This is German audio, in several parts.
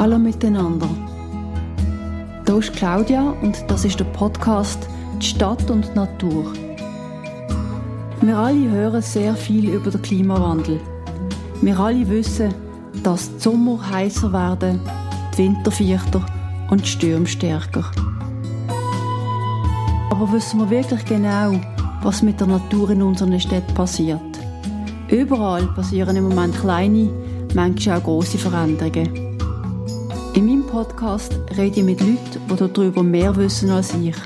Hallo miteinander. Hier ist Claudia und das ist der Podcast Die Stadt und die Natur. Wir alle hören sehr viel über den Klimawandel. Wir alle wissen, dass die Sommer heißer werden, die Winter vierter und die Stürme stärker. Aber wissen wir wirklich genau, was mit der Natur in unseren Städten passiert? Überall passieren im Moment kleine, manchmal auch große Veränderungen. Podcast rede ich mit Leuten, die darüber mehr wissen als ich.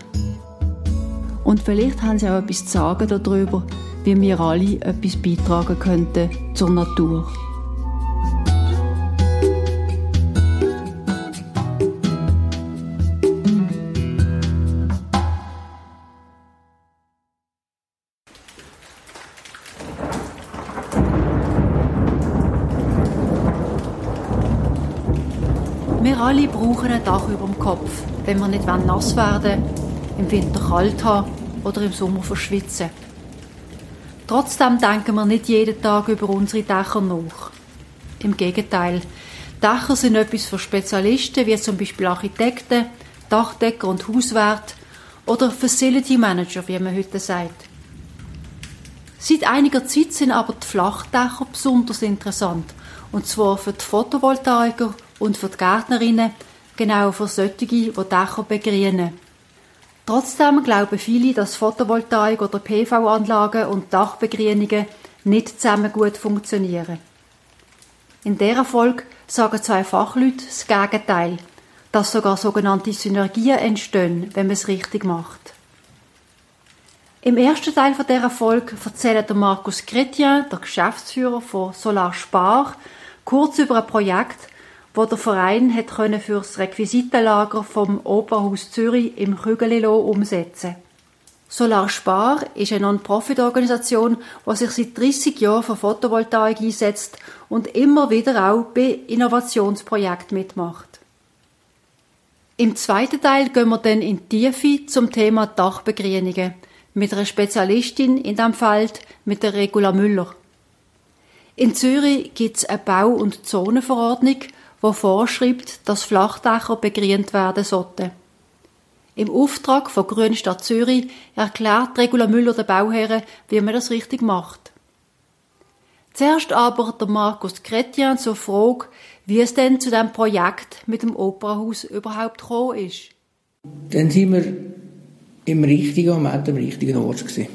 Und vielleicht haben sie auch etwas zu sagen darüber, wie wir alle etwas beitragen könnten zur Natur. Brauchen ein Dach über dem Kopf, wenn wir nicht nass werden im Winter kalt haben oder im Sommer verschwitzen. Trotzdem denken wir nicht jeden Tag über unsere Dächer nach. Im Gegenteil, Dächer sind etwas für Spezialisten, wie zum Beispiel Architekten, Dachdecker und Hauswärter oder Facility Manager, wie man heute sagt. Seit einiger Zeit sind aber die Flachdächer besonders interessant, und zwar für die Photovoltaiker und für die Gärtnerinnen, genau für solche, die Dächer begrünen. Trotzdem glauben viele, dass Photovoltaik oder PV-Anlagen und Dachbegrünungen nicht zusammen gut funktionieren. In dieser Folge sagen zwei Fachleute das Gegenteil, dass sogar sogenannte Synergien entstehen, wenn man es richtig macht. Im ersten Teil dieser Folge erzählt Markus Chrétien, der Geschäftsführer von Solar Spar, kurz über ein Projekt, wo der Verein hat können für das Requisitenlager vom Opernhaus Zürich im Kügelilo umsetzen. Solar Spar ist eine Non-Profit-Organisation, die sich seit 30 Jahren für Photovoltaik einsetzt und immer wieder auch bei Innovationsprojekten mitmacht. Im zweiten Teil gehen wir dann in die Tiefe zum Thema Dachbegrünungen mit einer Spezialistin in diesem Feld, mit der Regula Müller. In Zürich gibt es eine Bau- und Zonenverordnung, wo vorschreibt, dass Flachdächer begrünt werden sollten. Im Auftrag von Grüne Stadt Zürich erklärt Regula Müller den Bauherren, wie man das richtig macht. Zuerst aber der Markus Chrétien zur Frage, wie es denn zu dem Projekt mit dem Opernhaus überhaupt gekommen ist. Dann sind wir im richtigen Moment am richtigen Ort gewesen,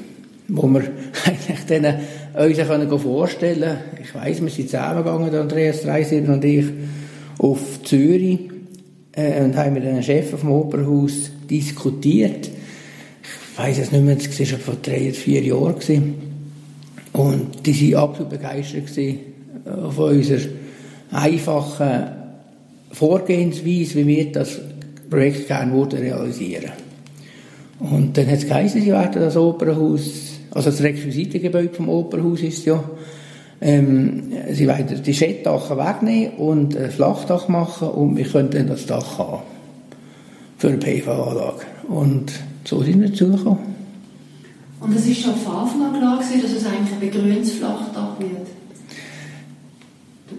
wo wir eigentlich denen uns vorstellen können. Ich weiss, wir sind zusammengegangen, Andreas Dreisieben und ich, auf Zürich äh, und haben mit einem Chef vom Opernhaus diskutiert. Ich weiß es nicht mehr, das war schon vor drei oder vier Jahren. Gewesen. Und die waren absolut begeistert äh, von unserer einfachen Vorgehensweise, wie wir das Projekt gerne realisieren Und dann hat es geheißen, sie werden das Opernhaus, also das Requisitengebäude vom Opernhaus ist ja ähm, sie wollen die Schettdachen wegnehmen und ein Flachdach machen und wir können dann das Dach haben für eine PV-Anlage. Und so sind wir dazugekommen. Und es ist schon von Anfang an klar gewesen, dass es eigentlich ein begrüntes Flachdach wird?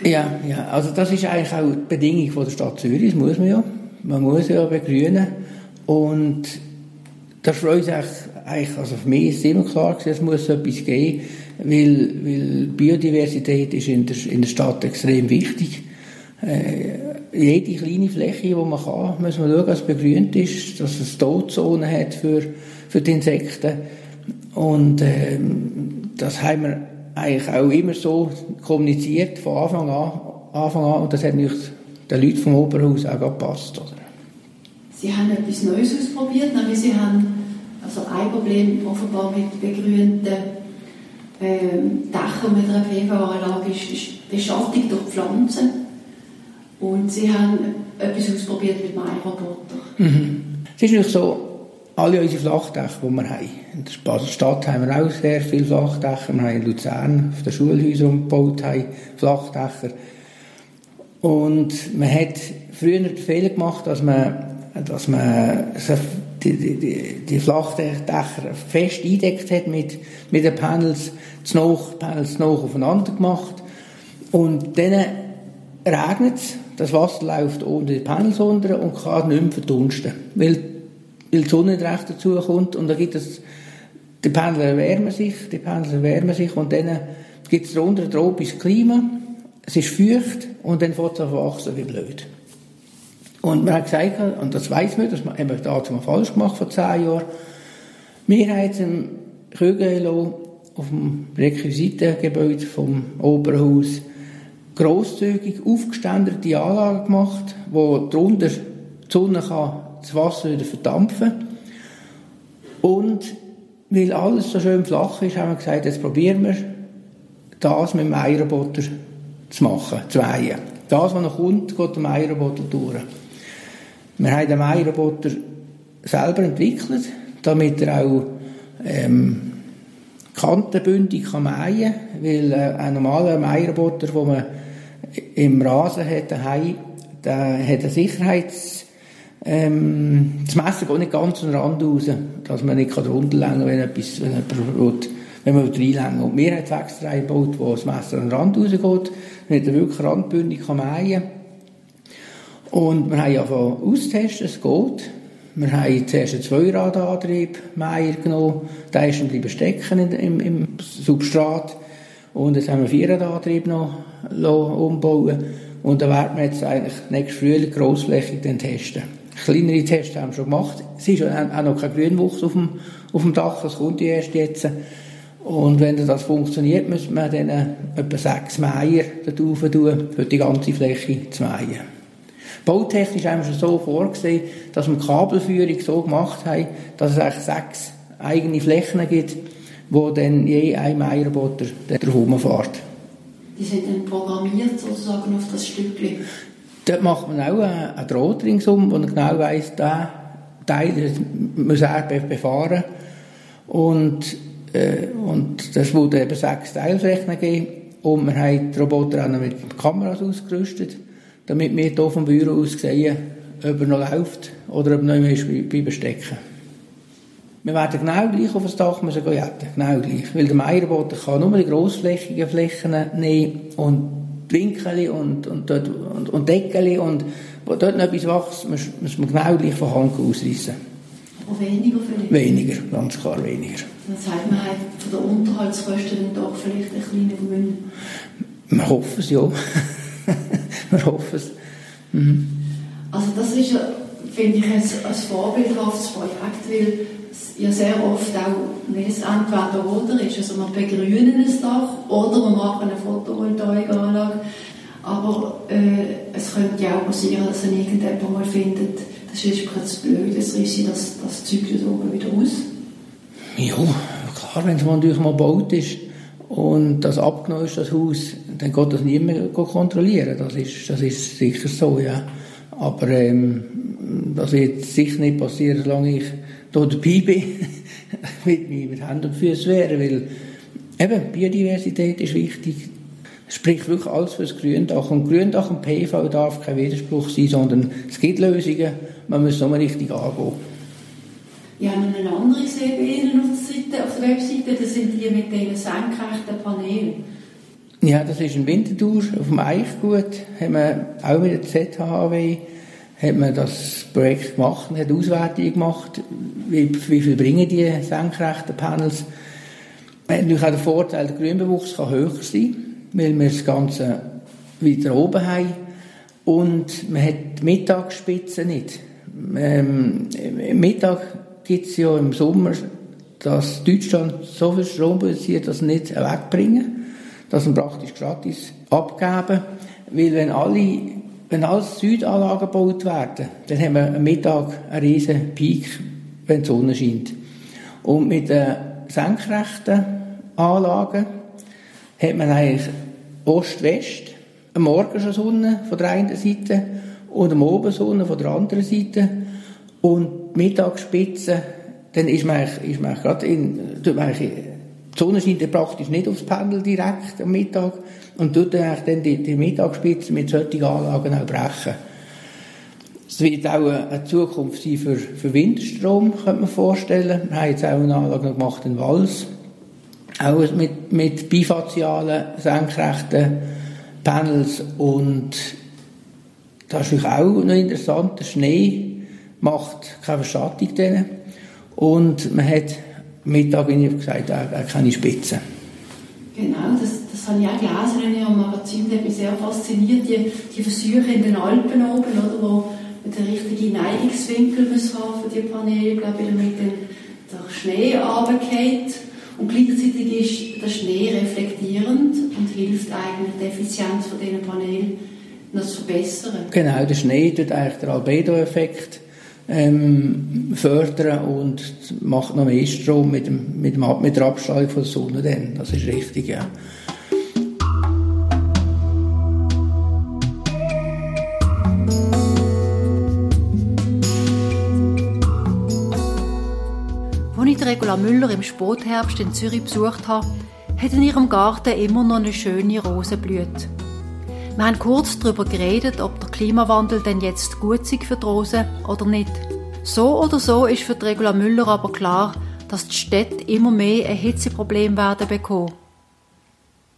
Ja, ja, also das ist eigentlich auch die Bedingung von der Stadt Zürich, das muss man ja. Man muss ja begrünen und das ist für uns eigentlich, also für mich ist immer klar gewesen, es muss etwas geben, weil, weil Biodiversität ist in der, in der Stadt extrem wichtig. Äh, jede kleine Fläche, die man kann, muss man schauen, dass es begrünt ist, dass es Todzonen hat für, für die Insekten. Und äh, das haben wir eigentlich auch immer so kommuniziert von Anfang an. Anfang an und das hat natürlich den Leuten vom Oberhaus auch gepasst. Oder? Sie haben etwas Neues ausprobiert, nämlich Sie haben also ein Problem offenbar mit begrünten ähm, Dächer mit einer PV-Anlage ist, ist Beschattung durch Pflanzen. Und sie haben etwas ausprobiert mit Mairoboter. Mhm. Es ist nicht so, alle unsere Flachdächer, die wir haben. In der Basel Stadt haben wir auch sehr viele Flachdächer. Wir haben in Luzern auf den Schulhäusern umgebaut, haben Flachdächer. Und man hat früher den Fehler gemacht, dass man, dass man die, die, die Flachdächer fest eingedeckt hat mit, mit den Panels, zu noch, Panels zu noch aufeinander gemacht. Und dann regnet es, das Wasser läuft unter die Panels unter und kann nicht mehr verdunsten, weil, weil die Sonne nicht recht dazu kommt und dann gibt es, die Panel erwärmen sich, die Panel erwärmen sich und dann gibt es darunter ein tropisches Klima, es ist feucht und dann fängt es an wachsen wie blöd. Und man hat gesagt, und das weiß man, das haben wir dazu mal falsch gemacht vor zehn Jahren, wir haben jetzt im Kögelo auf dem Requisitengebäude vom Oberhaus grosszügig aufgeständerte Anlagen gemacht, wo drunter die Sonne kann das Wasser wieder verdampfen und weil alles so schön flach ist, haben wir gesagt, jetzt probieren wir das mit dem Eierroboter zu machen, zu weihen. Das, was noch kommt, geht dem Eierroboter durch. Wir haben den Eierroboter selber entwickelt, damit er auch ähm, kantenbündig kann mähen kann, weil äh, ein normaler Meierroboter, den man im Rasen hat, daheim, der hat eine Sicherheits... Ähm, das Messer geht nicht ganz an den Rand raus, dass man nicht drunter längen kann, wenn, etwas, wenn man reinlängen Und wir haben extra eingebaut, wo das Messer an den Rand rausgeht, damit er wirklich randbündig mähen kann. Und wir haben ja austesten, es geht. Wir haben zuerst einen Zweiradantrieb Meier genommen, der ist dann stecken im, im Substrat. Und jetzt haben wir einen Vierradantrieb noch umbauen Und da werden wir jetzt eigentlich nächstes Frühling grossflächig testen. Kleinere Tests haben wir schon gemacht. Es ist auch noch kein Grünwuchs auf dem, auf dem Dach, das kommt erst jetzt. Und wenn das funktioniert, müssen wir dann etwa sechs Meier da tun, für die ganze Fläche zu mähen. Bautechnisch haben wir schon so vorgesehen, dass wir die Kabelführung so gemacht haben, dass es eigentlich sechs eigene Flächen gibt, wo dann je ein Meierroboter drauf rumfährt. Die sind dann programmiert sozusagen auf das Stückchen? Dort macht man auch einen Draht ringsum, wo man genau weiss, der Teil muss er befahren. Und, äh, und das würde eben sechs Teilflächen geben. Und wir haben die Roboter auch noch mit Kameras ausgerüstet damit wir hier vom Büro aus sehen, ob er noch läuft oder ob er noch ist bleiben stecken. Wir werden genau gleich auf das Dach müssen gehen, genau gleich. Weil der Meierboden kann nur die grossflächigen Flächen nehmen und Winkel und, und, dort, und, und Deckel und wo dort noch etwas wächst, muss man genau gleich von Hand ausreißen. Aber weniger vielleicht? Weniger, ganz klar weniger. Dann sagt man halt von der Unterhaltskosten doch vielleicht ein kleiner Gewinn. Wir hoffen es ja. wir hoffen es. Mhm. Also das ist, finde ich, ein, ein vorbildhaftes Projekt, weil es ja sehr oft auch es entweder oder ist. Also man begrünen ein Dach oder man macht eine Photovoltaikanlage. Aber äh, es könnte ja auch passieren, dass dann irgendjemand mal findet, das ist gerade zu blöd, das reiße das, das Zeug da oben wieder aus. Ja, klar, wenn es natürlich mal gebaut ist und das abgenommen ist, das Haus, dann geht das niemand kontrollieren. Das ist, das ist sicher so, ja. Aber ähm, das wird sicher nicht passieren, solange ich hier dabei bin, mit mir mit Händen und Füßen wehren, weil eben, Biodiversität ist wichtig. Es spricht wirklich alles für das Gründach. Und Gründach und PV darf kein Widerspruch sein, sondern es gibt Lösungen, man muss nur richtig angehen. Ich habe eine andere gesehen auf der, Seite, auf der Webseite, das sind die mit diesen senkrechten Panelen. Ja, das ist ein Winterthur auf dem Eichgut, haben wir auch mit der ZHW hat man das Projekt gemacht und hat Auswertungen gemacht, wie, wie viel bringen die senkrechten Panels. Man hat natürlich auch den Vorteil, der Grünbewuchs kann höher sein, weil wir das Ganze weiter oben haben und man hat die Mittagsspitze nicht. Ähm, Mittag gibt es ja im Sommer, dass Deutschland so viel Strom produziert, dass sie nicht wegbringen das sind praktisch gratis abgeben, weil wenn alle, wenn alles Südanlagen gebaut werden, dann haben wir am Mittag einen riesen Peak, wenn die Sonne scheint. Und mit den senkrechten Anlagen hat man eigentlich Ost-West, am Morgen schon Sonne von der einen Seite und am Abend Sonne von der anderen Seite und Mittagsspitze, dann ist man eigentlich, ist man eigentlich gerade in, tut man eigentlich die Sonne scheint praktisch nicht aufs Pendel direkt am Mittag und tut dann die, die Mittagsspitze mit solchen Anlagen auch brechen. Es wird auch eine Zukunft sein für, für Windstrom, könnte man vorstellen. Wir haben jetzt auch eine Anlage gemacht in Wals, auch mit, mit bifazialen, senkrechten Panels und das ist auch noch interessant, der Schnee macht keine Verschattung denen. Und man hat Mittag, wie ich gesagt habe, auch keine Spitzen. Genau, das, das habe ich auch gelesen in Ihrem Magazin. Das hat mich sehr fasziniert, die, die Versuche in den Alpen oben, oder, wo man den richtigen Neigungswinkel muss haben für die Paneele, glaube ich, damit der Schnee runtergeht. Und gleichzeitig ist der Schnee reflektierend und hilft eigentlich die Effizienz von diesen Paneelen noch zu verbessern. Genau, der Schnee tut eigentlich den Albedo-Effekt ähm, fördern und macht noch mehr Strom mit, dem, mit, dem, mit der Abstrahlung von der Sonne. Dann. Das ist richtig, ja. Als ich Regula Müller im Spätherbst in Zürich besucht habe, hat in ihrem Garten immer noch eine schöne Rose blüht. Wir haben kurz darüber geredet, ob der Klimawandel denn jetzt gut sei für die Rosen oder nicht. So oder so ist für Regula Müller aber klar, dass die Städte immer mehr ein Hitzeproblem werden bekommen.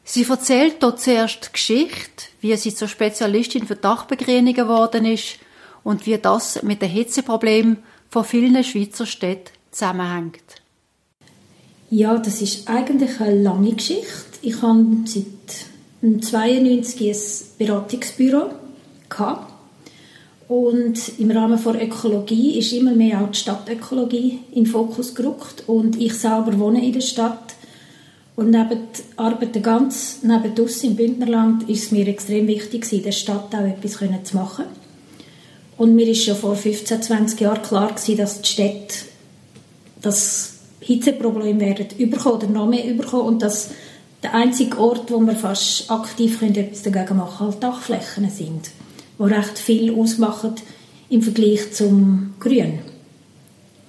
Sie erzählt dort zuerst die Geschichte, wie sie zur Spezialistin für Dachbegrünungen geworden ist und wie das mit dem Hitzeproblem von vielen Schweizer Städten zusammenhängt. Ja, das ist eigentlich eine lange Geschichte. Ich habe seit 1992 ein Beratungsbüro gehabt. Und im Rahmen der Ökologie ist immer mehr auch die Stadtökologie in den Fokus gerückt. Und ich selber wohne in der Stadt. Und neben der Arbeit ganz neben uns im Bündnerland ist es mir extrem wichtig, in der Stadt auch etwas zu machen. Und mir ist schon vor 15, 20 Jahren klar gewesen, dass die Städte das Hitzeproblem werden überkommen oder noch mehr überkommen und dass der einzige Ort, wo wir fast aktiv können, etwas dagegen machen können, halt Dachflächen sind, die recht viel ausmachen im Vergleich zum Grün.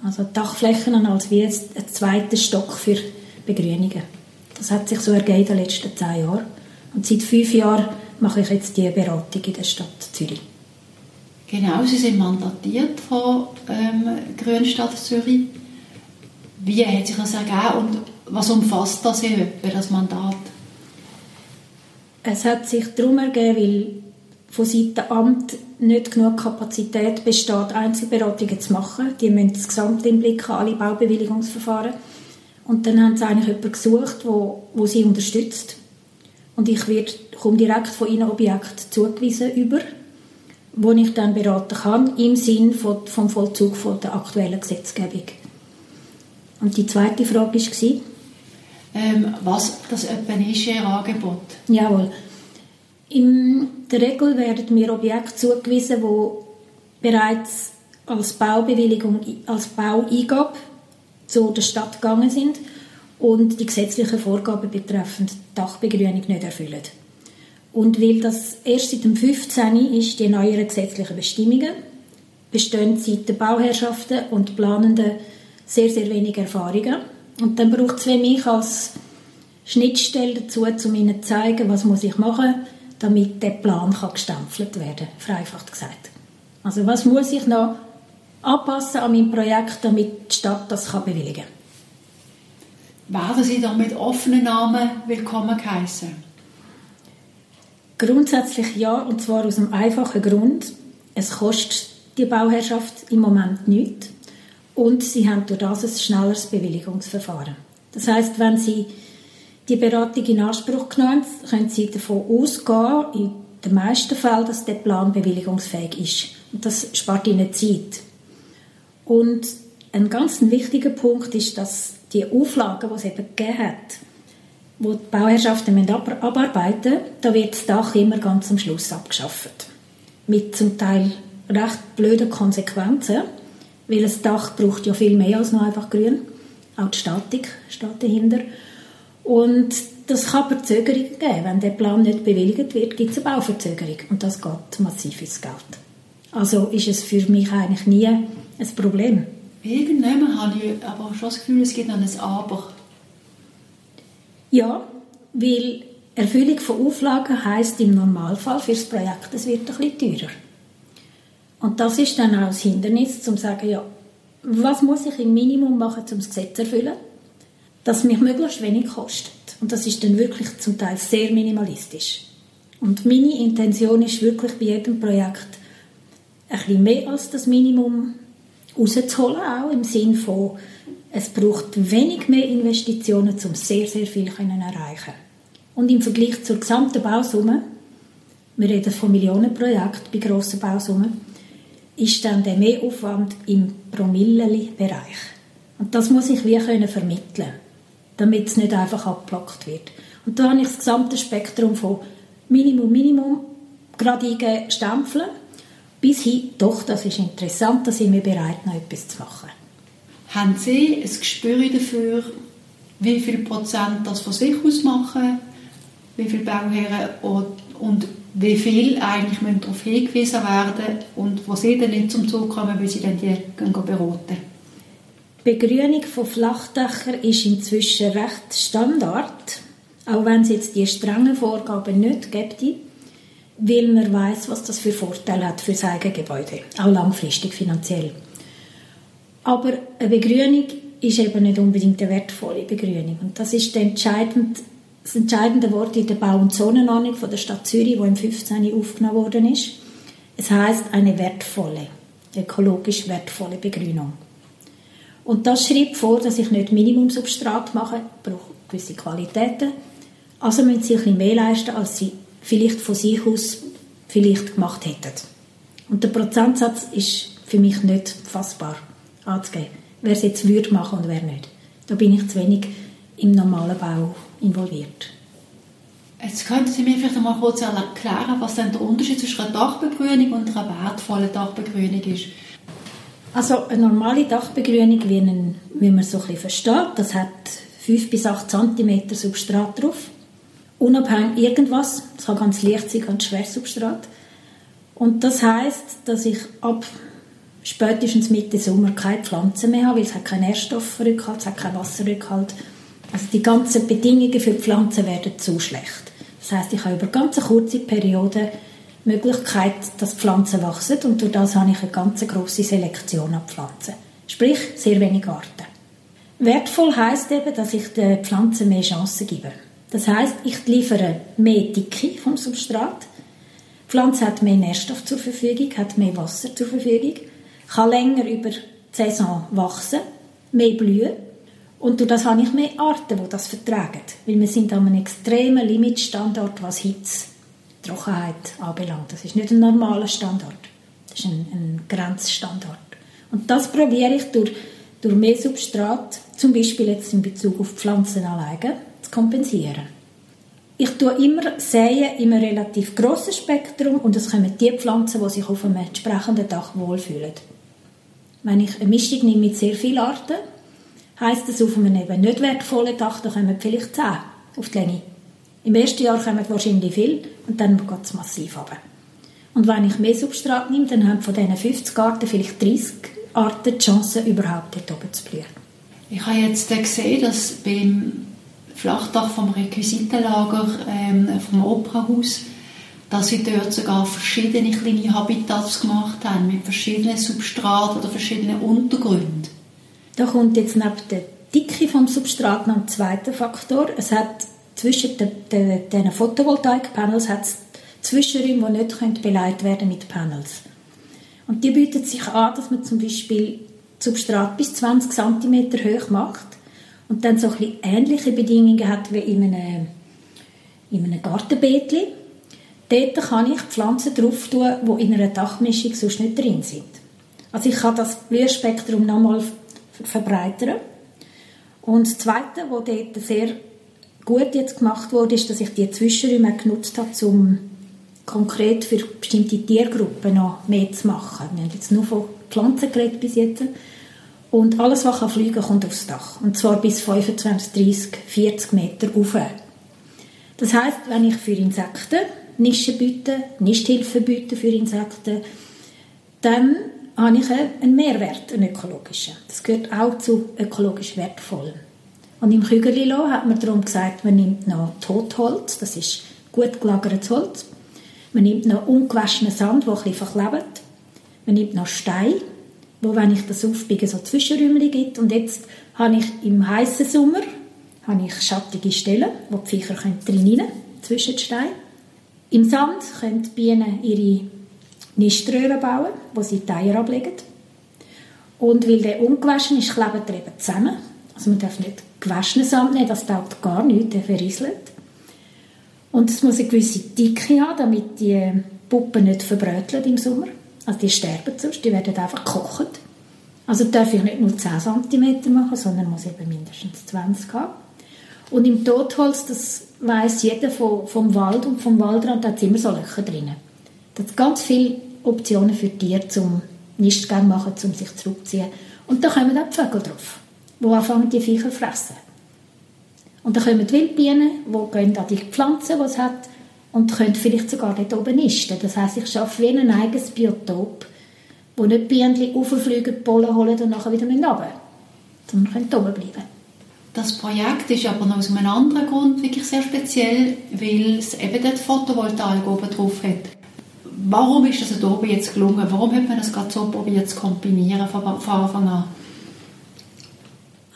Also Dachflächen als wie ein zweiter Stock für Begrünungen. Das hat sich so ergeben in den letzten zehn Jahren. Und seit fünf Jahren mache ich jetzt die Beratung in der Stadt Zürich. Genau, Sie sind mandatiert von ähm, Grünstadt Zürich. Wie hat sich das ergeben und was umfasst das etwa, das Mandat? Es hat sich darum ergeben, weil von Seiten Amt nicht genug Kapazität besteht, Einzelberatungen zu machen. Die müssen das Gesamte im Blick haben, alle Baubewilligungsverfahren. Und dann haben sie eigentlich jemanden gesucht, wo, wo sie unterstützt. Und ich werde, komme direkt von ihnen Objekt zugewiesen über, wo ich dann beraten kann, im Sinn von, vom Vollzug von der aktuellen Gesetzgebung. Und die zweite Frage war, was das etwa ist, Ihr Angebot? Jawohl. In der Regel werden mir Objekte zugewiesen, die bereits als Baubewilligung, als Baueingabe zu der Stadt gegangen sind und die gesetzlichen Vorgaben betreffend Dachbegrünung nicht erfüllen. Und weil das erst seit dem 15. ist, die neueren gesetzlichen Bestimmungen, bestehen seit den Bauherrschaften und Planenden sehr, sehr wenig Erfahrungen. Und dann braucht es mich als Schnittstelle dazu, um ihnen zu zeigen, was muss ich machen, damit der Plan kann gestempelt werden kann, vereinfacht gesagt. Also was muss ich noch anpassen an mein Projekt, damit die Stadt das kann bewilligen kann. Werden Sie da mit offenen Namen willkommen geheißen? Grundsätzlich ja, und zwar aus einem einfachen Grund. Es kostet die Bauherrschaft im Moment nichts und sie haben durch das ein schnelleres Bewilligungsverfahren. Das heißt, wenn Sie die Beratung in Anspruch genommen haben, können Sie davon ausgehen, in den meisten Fällen, dass der Plan bewilligungsfähig ist. Und das spart Ihnen Zeit. Und ein ganz wichtiger Punkt ist, dass die Auflagen, die es eben gegeben hat, wo die Bauherrschaften abarbeiten müssen, da wird das Dach immer ganz am Schluss abgeschafft. Mit zum Teil recht blöden Konsequenzen. Weil das Dach braucht ja viel mehr als nur einfach grün. Auch die Statik steht dahinter. Und das kann Verzögerungen geben. Wenn der Plan nicht bewilligt wird, gibt es eine Bauverzögerung. Und das geht massiv ins Geld. Also ist es für mich eigentlich nie ein Problem. Irgendwann habe ich aber schon das Gefühl, es gibt noch ein Aber. Ja, weil Erfüllung von Auflagen heisst im Normalfall für das Projekt, es wird ein bisschen teurer. Und das ist dann auch das Hindernis, um zu sagen, ja, was muss ich im Minimum machen, um das Gesetz zu erfüllen, dass mich möglichst wenig kostet. Und das ist dann wirklich zum Teil sehr minimalistisch. Und meine Intention ist wirklich bei jedem Projekt ein bisschen mehr als das Minimum rauszuholen, auch im Sinn von, es braucht wenig mehr Investitionen, um sehr, sehr viel zu erreichen. Und im Vergleich zur gesamten Bausumme, wir reden von Millionenprojekten bei grossen Bausummen, ist dann der Mehraufwand im Promille-Bereich. Und das muss ich wie können vermitteln, damit es nicht einfach abgeblockt wird. Und da habe ich das gesamte Spektrum von Minimum, Minimum, gerade stempeln, bis hin, doch, das ist interessant, da sind wir bereit, noch etwas zu machen. Haben Sie ein Gespür dafür, wie viel Prozent das von sich aus machen, wie viele Bauherren und wie viel eigentlich darauf hingewiesen werden und wo sie dann nicht zum Zug kommen, weil sie dann die gehen beraten. Begrünung von Flachdächern ist inzwischen recht Standard, auch wenn es jetzt die strengen Vorgaben nicht gibt, weil man weiß, was das für Vorteile hat für das eigene Gebäude, auch langfristig finanziell. Aber eine Begrünung ist eben nicht unbedingt eine wertvolle Begrünung und das ist entscheidend, das entscheidende Wort in der Bau- und Zonenordnung von der Stadt Zürich, wo im 15. aufgenommen worden ist. Es heißt eine wertvolle, ökologisch wertvolle Begrünung. Und das schreibt vor, dass ich nicht Minimumsubstrat mache, brauche gewisse Qualitäten, also müssen sie ein bisschen mehr leisten, als sie vielleicht von sich aus vielleicht gemacht hätten. Und der Prozentsatz ist für mich nicht fassbar anzugeben. Wer es jetzt würde machen und wer nicht. Da bin ich zu wenig im normalen Bau involviert. Jetzt könnten Sie mir vielleicht mal kurz erklären, was denn der Unterschied zwischen einer Dachbegrünung und einer wertvollen Dachbegrünung ist. Also eine normale Dachbegrünung, wie, einen, wie man so ein bisschen versteht, das hat 5 bis 8 cm Substrat drauf. Unabhängig irgendwas, es kann ganz leicht sein, ganz schwer Substrat. Und das heißt, dass ich ab spätestens Mitte Sommer keine Pflanzen mehr habe, weil es hat keinen Nährstoffrückhalt, es hat keinen Wasserrückhalt. Also die ganzen Bedingungen für die Pflanzen werden zu schlecht. Das heißt, ich habe über ganz kurze Periode die Möglichkeit, dass Pflanzen wachsen und durch das habe ich eine ganz große Selektion an Pflanzen. Sprich, sehr wenig Arten. Wertvoll heißt eben, dass ich den Pflanzen mehr Chancen gebe. Das heißt, ich liefere mehr Dicke vom Substrat. Die Pflanze hat mehr Nährstoff zur Verfügung, hat mehr Wasser zur Verfügung kann länger über die Saison wachsen, mehr blühen und durch das habe ich mehr Arten, die das vertragen. Weil wir sind an einem extremen Limitstandard, was Hitze, Trockenheit anbelangt. Das ist nicht ein normaler Standard. Das ist ein, ein Grenzstandard. Und das probiere ich durch, durch mehr Substrat, zum Beispiel jetzt in Bezug auf Pflanzenanlagen, zu kompensieren. Ich tue immer säen in einem relativ grossen Spektrum und es kommen die Pflanzen, die sich auf einem entsprechenden Dach wohlfühlen. Wenn ich eine Mischung nehme mit sehr vielen Arten, heisst das auf einem eben nicht wertvollen Dach, da kommen vielleicht 10 auf die Länge. Im ersten Jahr kommen wahrscheinlich viel und dann geht es massiv runter. Und wenn ich mehr Substrat nehme, dann haben von diesen 50 Arten vielleicht 30 Arten die Chance, überhaupt dort oben zu blühen. Ich habe jetzt gesehen, dass beim Flachdach vom Requisitenlager ähm, vom Operahaus dass sie dort sogar verschiedene kleine Habitats gemacht haben, mit verschiedenen Substraten oder verschiedenen Untergründen. Da kommt jetzt neben der Dicke vom Substrat noch ein zweiter Faktor. Es hat zwischen den, den, Photovoltaik-Panels Zwischenräume, die nicht beleidigt werden mit Panels. Und die bietet sich an, dass man zum Beispiel Substrat bis 20 cm hoch macht und dann so ein ähnliche Bedingungen hat wie in einem, in einem Gartenbeetchen Dort kann ich Pflanzen drauf tun, die in einer Dachmischung sonst nicht drin sind. Also ich kann das Blühspektrum nochmal verbreitern. Und das Zweite, was dort sehr gut jetzt gemacht wurde, ist, dass ich die Zwischenräume genutzt habe, um konkret für bestimmte Tiergruppen noch mehr zu machen. Wir haben jetzt nur von Pflanzen geredet bis jetzt. Und alles, was kann fliegen kommt aufs Dach. Und zwar bis 25, 30, 40 Meter rauf. Das heißt, wenn ich für Insekten Nischen bieten, Nisthilfe bieten für Insekten, dann habe ich einen Mehrwert, einen ökologischen. Das gehört auch zu ökologisch wertvoll. Und im Kügelilo hat man darum gesagt, man nimmt noch Totholz, das ist gut gelagertes Holz. Man nimmt noch ungewaschenen Sand, der etwas verklebt. Man nimmt noch Stein, wo, wenn ich das aufbiege, so Zwischenräume gibt. Und jetzt habe ich im heißen Sommer habe ich schattige Stellen, wo die Viecher drin rein zwischen den Steinen. Im Sand können die Bienen ihre Niströhren bauen, wo sie die Eier ablegen. Und weil der ungewaschen ist, klebt er eben zusammen. Also man darf nicht gewaschenen Sand nehmen, das taugt gar nicht, der verrieselt. Und es muss eine gewisse Dicke haben, damit die Puppen nicht verbröteln im Sommer. Also die sterben sonst, die werden einfach gekocht. Also darf ich nicht nur 10 cm machen, sondern muss eben mindestens 20 haben. Und im Totholz, das weiß jeder vom, Wald und vom Waldrand, hat immer so Löcher drin. Da ganz viele Optionen für Tiere zum Nistgang machen, um sich zurückzuziehen. Und da kommen auch die Vögel drauf, die anfangen, die Viecher zu fressen. Und dann kommen die Wildbienen, die gehen an die Pflanzen, die es hat, und können vielleicht sogar dort oben nisten. Das heisst, ich schaffe wie ein eigenes Biotop, wo nicht Bienen rauffliegen, Pollen holen und nachher wieder runter sondern können oben bleiben. Das Projekt ist aber noch aus einem anderen Grund wirklich sehr speziell, weil es eben dort Photovoltaik oben drauf hat. Warum ist das oben jetzt gelungen? Warum hat man das gerade so probiert zu kombinieren von, Anfang an?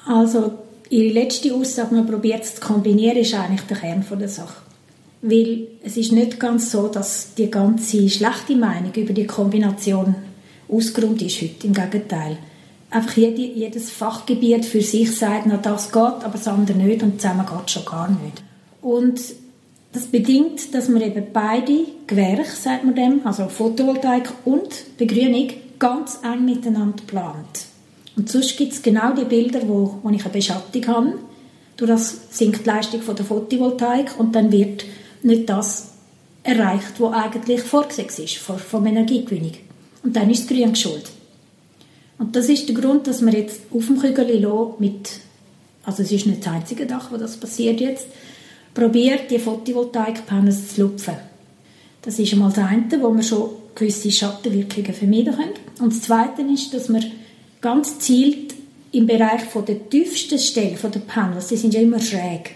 Also, Ihre letzte Aussage, man probiert es zu kombinieren, ist eigentlich der Kern der Sache. Weil es ist nicht ganz so, dass die ganze schlechte Meinung über die Kombination ausgerund ist heute. Im Gegenteil. Einfach jede, jedes Fachgebiet für sich sagt, na das geht, aber das andere nicht und zusammen geht es schon gar nicht. Und das bedingt, dass man eben beide Gewerke, sagt man dem, also Photovoltaik und Begrünung, ganz eng miteinander plant. Und sonst gibt es genau die Bilder, wo, wo ich eine Beschattung habe. Durch das sinkt die Leistung von der Photovoltaik und dann wird nicht das erreicht, was eigentlich vorgesehen ist vom Energiegewinnung. Und dann ist das Grün schuld. Und das ist der Grund, dass wir jetzt auf dem Kügel mit, also es ist nicht das einzige Dach, wo das passiert jetzt, probiert, die Photovoltaikpanels zu lupfen. Das ist einmal das eine, wo wir schon gewisse Schattenwirkungen vermeiden können. Und das zweite ist, dass wir ganz gezielt im Bereich von der tiefsten Stelle der Panels, die sind ja immer schräg,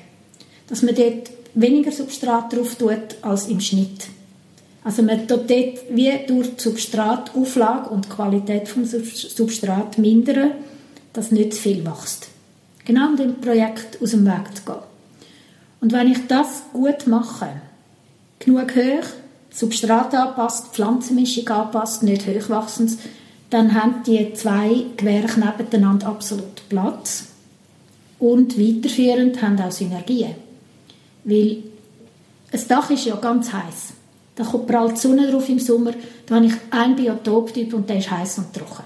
dass man dort weniger Substrat drauf tut als im Schnitt. Also man tut dort wie durch Substratauflage und Qualität des Substrat mindern, dass nicht zu viel wächst. Genau um dem Projekt aus dem Weg zu gehen. Und wenn ich das gut mache, genug hoch, Substrat anpasst, Pflanzenmischung anpasst, nicht hochwachsend, dann haben die zwei Gewerke nebeneinander absolut Platz und weiterführend haben auch Synergien. Weil ein Dach ist ja ganz heiß. Da kommt prallt die Sonne drauf im Sommer. Da habe ich einen Biotoptyp und der ist heiß und trocken.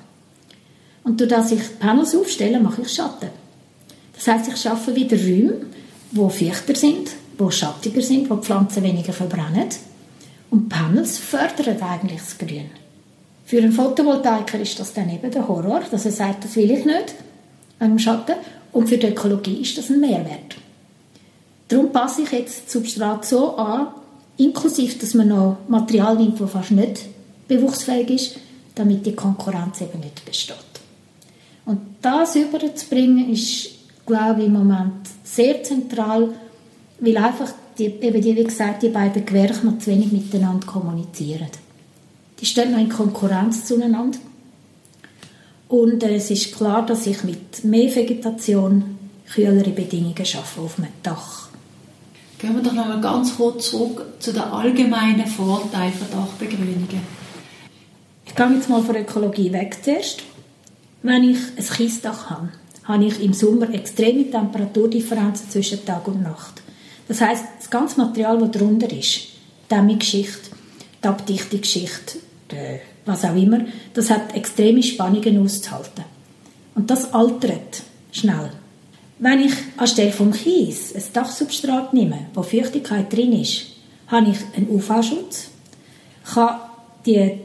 Und durch das ich Panels aufstelle, mache ich Schatten. Das heißt, ich schaffe wieder Räume, wo feuchter sind, wo schattiger sind, wo Pflanzen weniger verbrennen. Und Panels fördern eigentlich das Grün. Für einen Photovoltaiker ist das dann eben der Horror, dass er sagt, das will ich nicht, wegen Schatten. Und für die Ökologie ist das ein Mehrwert. Darum passe ich jetzt das Substrat so an, inklusive, dass man noch Material nimmt, das fast nicht bewuchsfähig ist, damit die Konkurrenz eben nicht besteht. Und das überzubringen, ist, glaube ich, im Moment sehr zentral, weil einfach, die, eben die, wie gesagt, die beiden Gewerke noch zu wenig miteinander kommunizieren. Die stehen noch in Konkurrenz zueinander. Und äh, es ist klar, dass ich mit mehr Vegetation kühlere Bedingungen schaffe auf einem Dach. Gehen wir doch noch mal ganz kurz zurück zu den allgemeinen Vorteilen von Dachbegrünungen. Ich gehe jetzt mal von Ökologie weg zuerst. Wenn ich ein Kiesdach habe, habe ich im Sommer extreme Temperaturdifferenzen zwischen Tag und Nacht. Das heißt, das ganze Material, das darunter ist, die Dämmungsschicht, die Abdichtungsschicht, was auch immer, das hat extreme Spannungen auszuhalten. Und das altert schnell. Wenn ich anstelle vom Kies ein Dachsubstrat nehme, wo Feuchtigkeit drin ist, habe ich einen UV-Schutz, kann die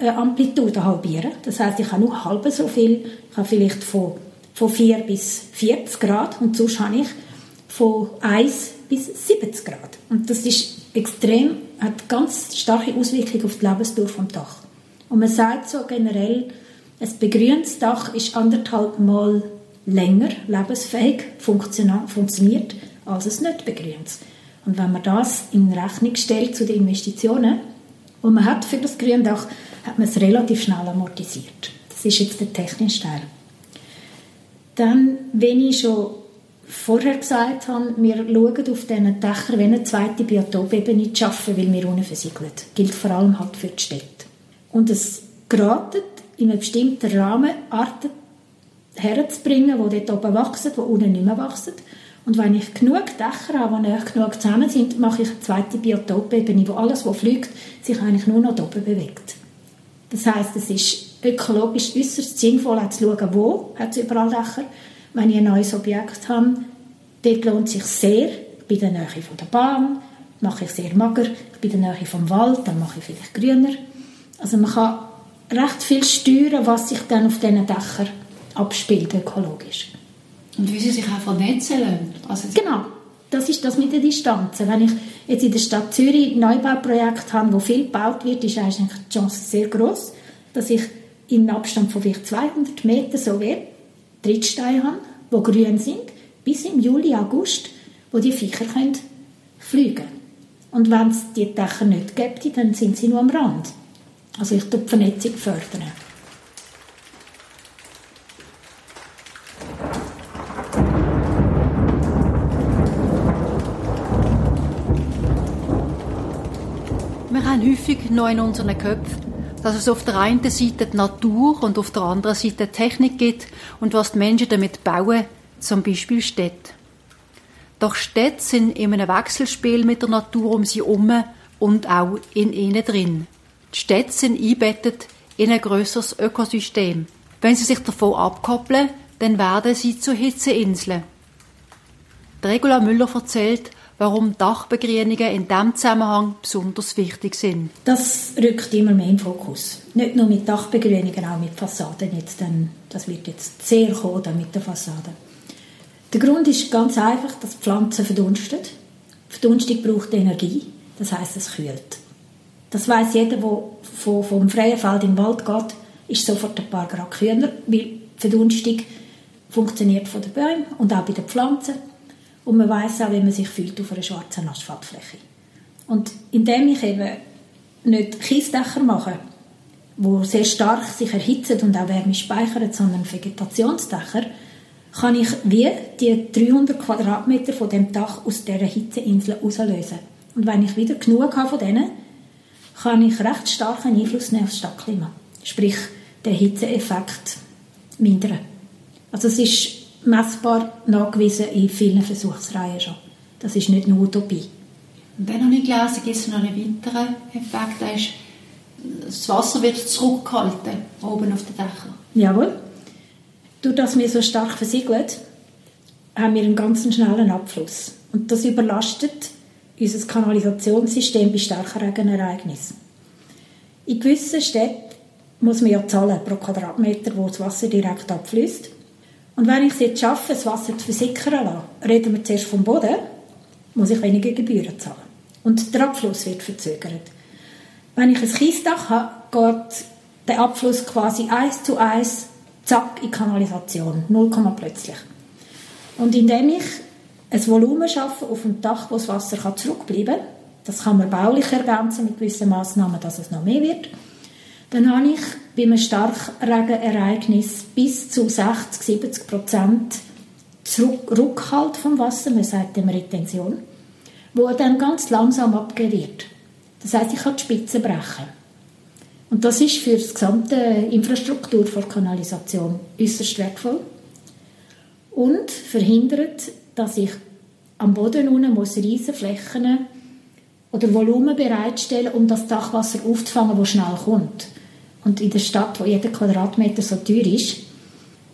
Temperaturamplitude halbieren. Das heißt, ich habe nur halb so viel, ich habe vielleicht von, von 4 bis 40 Grad und sonst habe ich von 1 bis 70 Grad. Und das ist extrem, hat ganz starke Auswirkungen auf die Lebensdauer vom Dach. Und man sagt so generell, ein begrüntes Dach ist anderthalb Mal länger lebensfähig funktioniert als es nicht begrüntes. Und wenn man das in Rechnung stellt zu den Investitionen, die man hat für das Gründach, hat man es relativ schnell amortisiert. Das ist jetzt der technische Teil. Dann, wenn ich schon vorher gesagt habe, wir schauen auf diesen Dächern, wenn eine zweite Biotopebene zu schaffen, weil wir unten versiegeln. Gilt vor allem halt für die Städte. Und es geratet in einem bestimmten Rahmen Arten herzubringen, die dort oben wachsen, die unten nicht mehr wachsen. Und wenn ich genug Dächer habe, die nicht genug zusammen sind, mache ich eine zweite Biotopebene, wo alles, was fliegt, sich eigentlich nur noch oben bewegt. Das heißt, es ist ökologisch äußerst sinnvoll, auch zu schauen, wo hat es überall Dächer. Wenn ich ein neues Objekt habe, dort lohnt es sich sehr, bei der Nähe von der Bahn, mache ich sehr mager, bei der Nähe vom Wald, dann mache ich vielleicht grüner. Also man kann recht viel steuern, was sich dann auf diesen Dächern abspielt, ökologisch. Und wie sie sich auch vernetzen lassen. Also genau, das ist das mit den Distanzen. Wenn ich jetzt in der Stadt Zürich ein Neubauprojekt habe, wo viel gebaut wird, ist eigentlich die Chance sehr groß, dass ich in einem Abstand von vielleicht 200 Metern so wie Trittsteine habe, die grün sind, bis im Juli, August, wo die Viecher können fliegen Und wenn es die Dächer nicht gibt, dann sind sie nur am Rand. Also ich fördere die Vernetzung. Fördern. Haben häufig noch in unseren Köpfen, dass es auf der einen Seite die Natur und auf der anderen Seite die Technik gibt und was die Menschen damit bauen, zum Beispiel Städte. Doch Städte sind in einem Wechselspiel mit der Natur um sie herum und auch in ihnen drin. Die Städte sind eingebettet in ein grösseres Ökosystem. Wenn sie sich davon abkoppeln, dann werden sie zu Hitzeinseln. Regula Müller erzählt, warum Dachbegrünungen in diesem Zusammenhang besonders wichtig sind. Das rückt immer mehr im Fokus. Nicht nur mit Dachbegrünungen, auch mit Fassaden. Jetzt, denn das wird jetzt sehr kommen mit der Fassade. Der Grund ist ganz einfach, dass Pflanzen verdunsten. Verdunstung braucht Energie, das heißt, es kühlt. Das weiß jeder, der vom freien Feld in den Wald geht, ist sofort ein paar Grad kühler, weil Verdunstung funktioniert von den Bäumen und auch bei den Pflanzen. Und man weiß auch, wie man sich fühlt auf einer schwarzen Asphaltfläche. Und indem ich eben nicht Kiesdächer mache, wo sehr stark sich erhitzen und auch Wärme speichern, sondern Vegetationsdächer, kann ich wie die 300 Quadratmeter von dem Dach aus dieser Hitzeinsel auslösen. Und wenn ich wieder genug habe von denen, kann ich recht starken Einfluss nehmen auf das Stadtklima. Sprich, den Hitzeeffekt mindern. Also es ist messbar nachgewiesen in vielen Versuchsreihen schon. Das ist nicht nur Utopie. Und dann habe ich gelesen, gibt es noch einen weiteren Effekt, das ist, das Wasser wird zurückgehalten, oben auf den Dächern. Jawohl. Durch das wir so stark versiegeln, haben wir einen ganz schnellen Abfluss. Und das überlastet unser Kanalisationssystem bei starken Regenereignissen. In gewissen Städten muss man ja zahlen pro Quadratmeter, wo das Wasser direkt abfließt. Und wenn ich es jetzt schaffe, das Wasser zu versickern lasse, reden wir zuerst vom Boden, muss ich weniger Gebühren zahlen. Und der Abfluss wird verzögert. Wenn ich ein Kiesdach habe, geht der Abfluss quasi eins zu eins zack in Kanalisation, null Komma plötzlich. Und indem ich ein Volumen schaffe auf dem Dach, wo das Wasser zurückbleiben kann, das kann man baulich ergänzen mit gewissen Massnahmen, dass es noch mehr wird, dann habe ich bei einem Starkregenereignis bis zu 60, 70 Prozent Rückhalt vom Wasser, man sagt dem Retention, wo dann ganz langsam wird. Das heißt, ich kann die Spitze brechen. Und das ist für die gesamte Infrastruktur der Kanalisation äußerst wertvoll und verhindert, dass ich am Boden unten muss riesen Flächen oder Volumen bereitstellen, um das Dachwasser aufzufangen, das schnell kommt. Und in der Stadt, wo jeder Quadratmeter so teuer ist,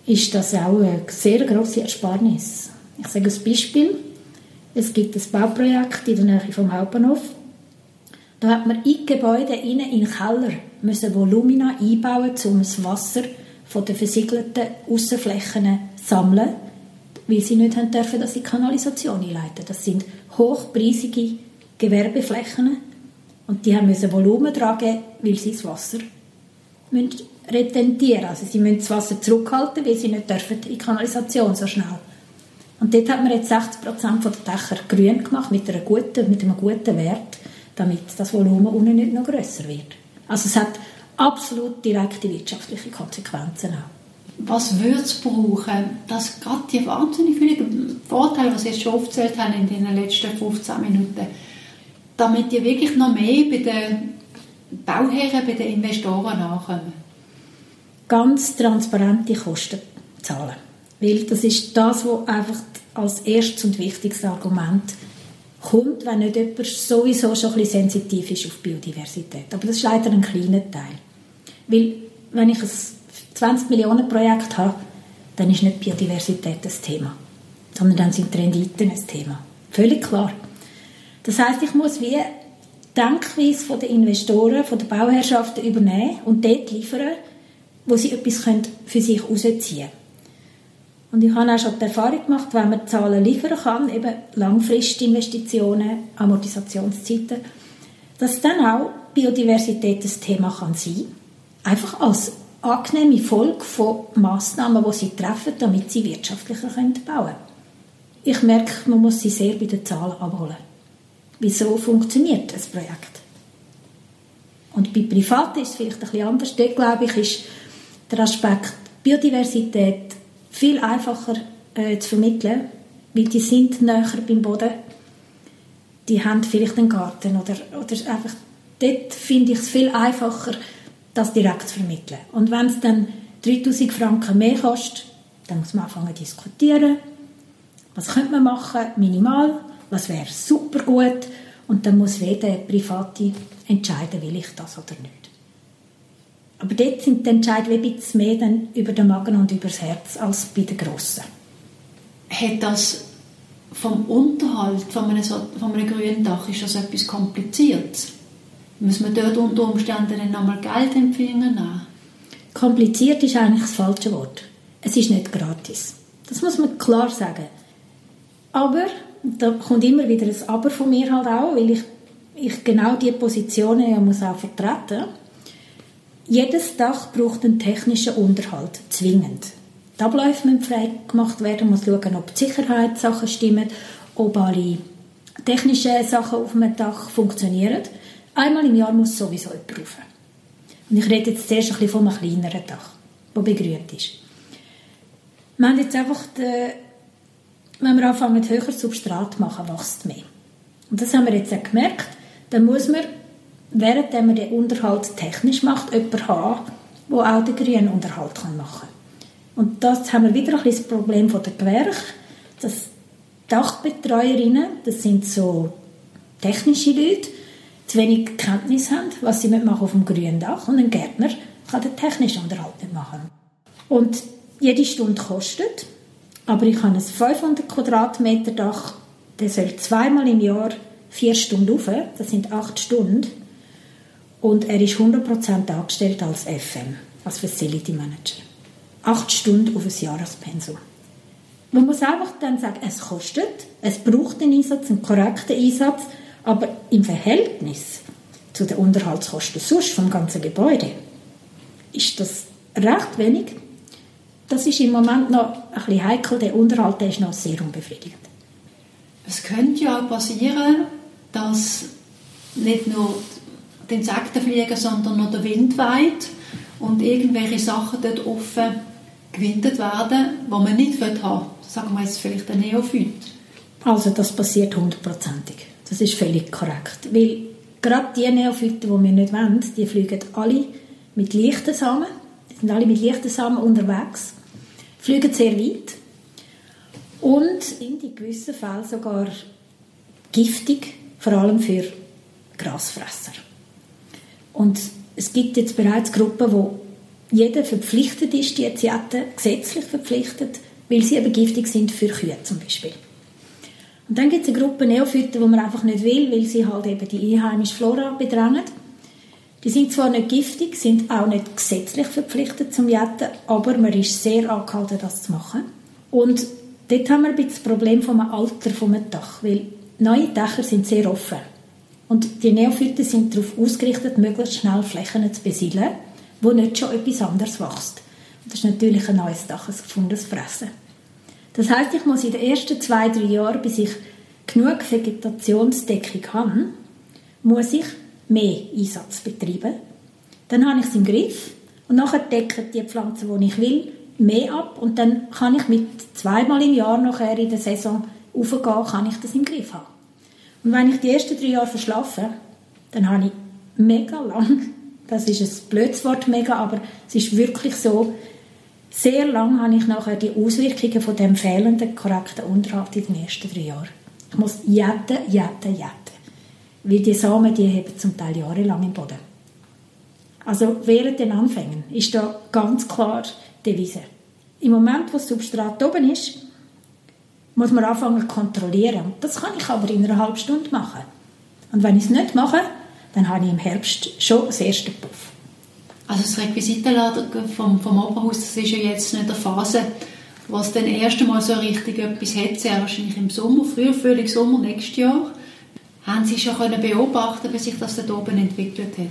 ist das auch eine sehr grosse Ersparnis. Ich sage ein Beispiel. Es gibt ein Bauprojekt in der Nähe vom Hauptbahnhof. Da hat man in Gebäude in den Keller müssen Volumina einbauen, um das Wasser von den versiegelten Außenflächen zu sammeln, weil sie nicht haben dürfen, dass sie Kanalisation einleiten. Das sind hochpreisige Gewerbeflächen und die haben müssen Volumen tragen, weil sie das Wasser retentieren. Also sie müssen das Wasser zurückhalten, weil sie nicht dürfen in die Kanalisation so schnell. Und dort hat man jetzt 60 Prozent der Dächer grün gemacht, mit, einer guten, mit einem guten Wert, damit das Volumen unten nicht noch grösser wird. Also es hat absolut direkte wirtschaftliche Konsequenzen auch. was würde es brauchen, dass gerade die wahnsinnig vielen Vorteile, die Sie jetzt schon aufgezählt haben in den letzten 15 Minuten, damit die wirklich noch mehr bei den Bauherren, bei den Investoren nachkommen? Ganz transparente Kosten zahlen. Weil das ist das, was einfach als erstes und wichtigstes Argument kommt, wenn nicht jemand sowieso schon ein bisschen sensitiv ist auf Biodiversität. Aber das ist leider ein kleiner Teil. Weil, wenn ich ein 20 Millionen Projekt habe, dann ist nicht Biodiversität das Thema, sondern dann sind die Renditen ein Thema. Völlig klar. Das heißt, ich muss wie Denkweise von den Investoren, von den Bauherrschaften übernehmen und dort liefern, wo sie etwas für sich herausziehen können. Und ich habe auch schon die Erfahrung gemacht, wenn man Zahlen liefern kann, eben Langfristinvestitionen, Amortisationszeiten, dass dann auch Biodiversität das Thema kann sein Einfach als angenehme Folge von Massnahmen, die sie treffen, damit sie wirtschaftlicher bauen können. Ich merke, man muss sie sehr bei den Zahlen abholen. Wieso funktioniert das Projekt? Und bei Privaten ist es vielleicht ein bisschen anders. Dort, glaube ich, ist der Aspekt Biodiversität viel einfacher äh, zu vermitteln, weil die sind näher beim Boden. Die haben vielleicht einen Garten oder, oder einfach, dort finde ich es viel einfacher, das direkt zu vermitteln. Und wenn es dann 3000 Franken mehr kostet, dann muss man anfangen zu diskutieren. Was könnte man machen? Minimal. Was wäre super gut? Und dann muss jeder Private entscheiden, will ich das oder nicht. Aber dort sind die Entscheidungen ein bisschen mehr dann über den Magen und über das Herz als bei den Grossen. Hat das vom Unterhalt von einem, von einem grünen Dach, ist das etwas Kompliziertes? Muss man dort unter Umständen dann nochmal Geld empfangen? Kompliziert ist eigentlich das falsche Wort. Es ist nicht gratis. Das muss man klar sagen. Aber, da kommt immer wieder ein Aber von mir halt auch, weil ich, ich genau diese Positionen ja muss auch vertreten jedes Dach braucht einen technischen Unterhalt, zwingend. Die Abläufe müssen frei gemacht werden, man muss schauen, ob die Sicherheitssachen stimmen, ob alle technischen Sachen auf dem Dach funktionieren. Einmal im Jahr muss sowieso jemand rauf. Und ich rede jetzt zuerst ein bisschen von einem kleineren Dach, das begrünt ist. Wir haben jetzt einfach, die, wenn wir anfangen, mit höherer Substrat zu machen, wächst mehr. Und das haben wir jetzt auch gemerkt. Dann muss man während man den Unterhalt technisch macht, jemanden haben, der auch den grünen Unterhalt machen kann. Und das haben wir wieder ein das Problem der Gewerke, dass Dachbetreuerinnen, das sind so technische Leute, zu wenig Kenntnis haben, was sie machen auf dem grünen Dach und ein Gärtner kann den technischen Unterhalt nicht machen. Und jede Stunde kostet, aber ich habe ein 500 Quadratmeter Dach, der soll zweimal im Jahr vier Stunden rauf, das sind acht Stunden, und er ist 100% angestellt als FM, als Facility Manager. Acht Stunden auf ein Jahrespensum. Man muss einfach dann sagen, es kostet, es braucht einen Einsatz, einen korrekten Einsatz, aber im Verhältnis zu den Unterhaltskosten sonst vom ganzen Gebäude ist das recht wenig. Das ist im Moment noch ein bisschen heikel, der Unterhalt der ist noch sehr unbefriedigend. Es könnte ja passieren, dass nicht nur die Insekten fliegen, sondern noch der Wind weht und irgendwelche Sachen dort offen gewindet werden, die man nicht haben Sagen wir jetzt vielleicht ein Neophyt. Also das passiert hundertprozentig. Das ist völlig korrekt. Weil gerade die Neophyten, die wir nicht wollen, die fliegen alle mit leichten Samen. Die sind alle mit leichten Samen unterwegs. Fliegen sehr weit. Und sind in gewissen Fällen sogar giftig, vor allem für Grasfresser. Und es gibt jetzt bereits Gruppen, wo jeder verpflichtet ist, die zu gesetzlich verpflichtet, weil sie eben giftig sind für Kühe zum Beispiel. Und dann gibt es eine Gruppe Neophyten, die man einfach nicht will, weil sie halt eben die einheimische Flora bedrängen. Die sind zwar nicht giftig, sind auch nicht gesetzlich verpflichtet zum Jetten, aber man ist sehr angehalten, das zu machen. Und dort haben wir ein bisschen das Problem vom Alter vom Dach, weil neue Dächer sind sehr offen. Und die Neophyten sind darauf ausgerichtet, möglichst schnell Flächen zu besiedeln, wo nicht schon etwas anderes wächst. Und das ist natürlich ein neues Dach, ein gefundenes Fressen. Das heißt, ich muss in den ersten zwei, drei Jahren, bis ich genug Vegetationsdeckung habe, muss ich mehr Einsatz betreiben. Dann habe ich es im Griff und nachher decken die Pflanzen, die ich will, mehr ab und dann kann ich mit zweimal im Jahr nachher in der Saison aufgehen, kann ich das im Griff haben. Und wenn ich die ersten drei Jahre verschlafe, dann habe ich mega lang, das ist ein blödes Wort, mega, aber es ist wirklich so, sehr lang habe ich nachher die Auswirkungen von dem fehlenden korrekten Unterhalt in den ersten drei Jahren. Ich muss jetten, jetten, jetten. Weil die Samen, die heben zum Teil jahrelang im Boden. Also während den Anfängen ist da ganz klar die Devise. Im Moment, wo das Substrat oben ist, muss man anfangen zu kontrollieren. Das kann ich aber in einer halben Stunde machen. Und wenn ich es nicht mache, dann habe ich im Herbst schon das erste Puff. Also das Requisitenlager vom, vom Oberhaus, das ist ja jetzt nicht eine Phase, wo es dann erst einmal so richtig etwas hat, sehr wahrscheinlich im Sommer, früher, Frühling, Sommer, nächstes Jahr. Haben Sie schon können beobachten, wie sich das dort oben entwickelt hat?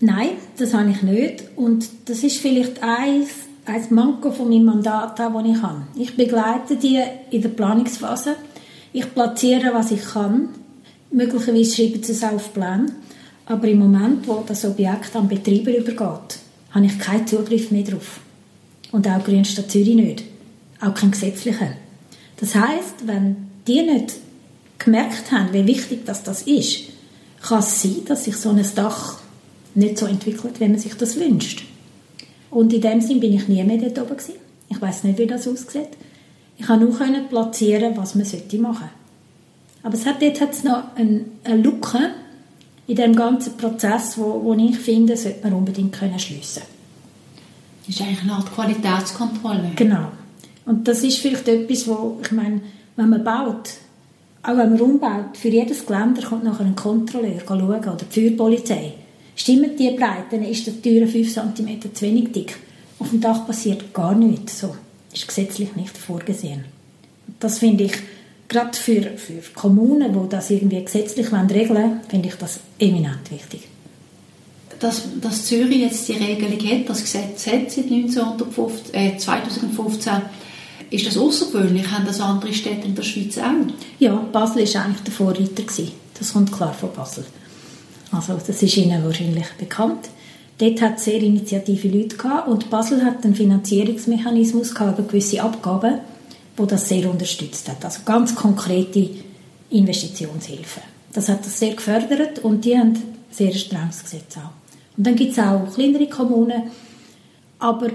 Nein, das habe ich nicht. Und das ist vielleicht eins, ein Manko von meinem Mandat, das ich habe. Ich begleite die in der Planungsphase. Ich platziere, was ich kann. Möglicherweise schreibe ich es auf Plan. Aber im Moment, wo das Objekt am Betreiber übergeht, habe ich keinen Zugriff mehr darauf. Und auch Grünstadt Zürich nicht. Auch keinen gesetzlichen. Das heißt, wenn die nicht gemerkt haben, wie wichtig das, das ist, kann es sein, dass sich so ein Dach nicht so entwickelt, wie man sich das wünscht. Und in dem Sinn bin ich nie mehr dort oben gewesen. Ich weiß nicht, wie das aussieht. Ich konnte nur platzieren, was man sollte machen. Aber es hat, dort hat es noch eine, eine Lücke in dem ganzen Prozess, wo, wo ich finde, sollte man unbedingt können schliessen. Das ist eigentlich eine Art Qualitätskontrolle. Genau. Und das ist vielleicht etwas, wo ich meine, wenn man baut, auch wenn man umbaut, für jedes Geländer kommt nachher ein Kontrolleur schauen, oder die Feuerpolizei. Stimmen die Breite, dann ist die Tür 5 cm zu wenig dick. Auf dem Dach passiert gar nichts. So ist gesetzlich nicht vorgesehen. Das finde ich, gerade für, für Kommunen, die das irgendwie gesetzlich regeln wollen, finde ich das eminent wichtig. Dass, dass Zürich jetzt die Regelung hat, das Gesetz hat seit 1915, äh, 2015, ist das außergewöhnlich? Haben das andere Städte in der Schweiz auch? Ja, Basel war eigentlich der Vorreiter. Gewesen. Das kommt klar von Basel. Also das ist Ihnen wahrscheinlich bekannt. Dort hat es sehr initiative Leute gehabt und Basel hat einen Finanzierungsmechanismus gehabt über gewisse Abgaben, wo das sehr unterstützt hat. Also ganz konkrete Investitionshilfe. Das hat das sehr gefördert und die haben sehr strenges Gesetz auch. Und dann gibt es auch kleinere Kommunen, aber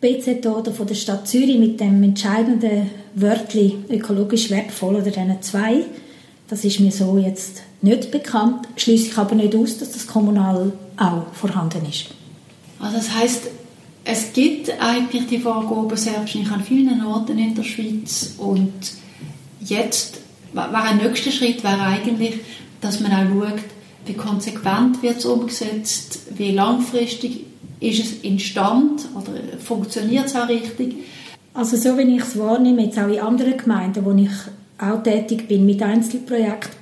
BZ oder von der Stadt Zürich mit dem entscheidenden Wörtli ökologisch wertvoll oder diesen zwei, das ist mir so jetzt nicht bekannt, schließe ich aber nicht aus, dass das kommunal auch vorhanden ist. Also das heißt, es gibt eigentlich die Vorgaben selbst nicht an vielen Orten in der Schweiz. Und jetzt wäre ein nächster Schritt wäre eigentlich, dass man auch schaut, wie konsequent wird es umgesetzt, wie langfristig ist es instand oder funktioniert es auch richtig. Also so wie ich es wahrnehme, jetzt auch in anderen Gemeinden, wo ich auch tätig bin mit Einzelprojekten,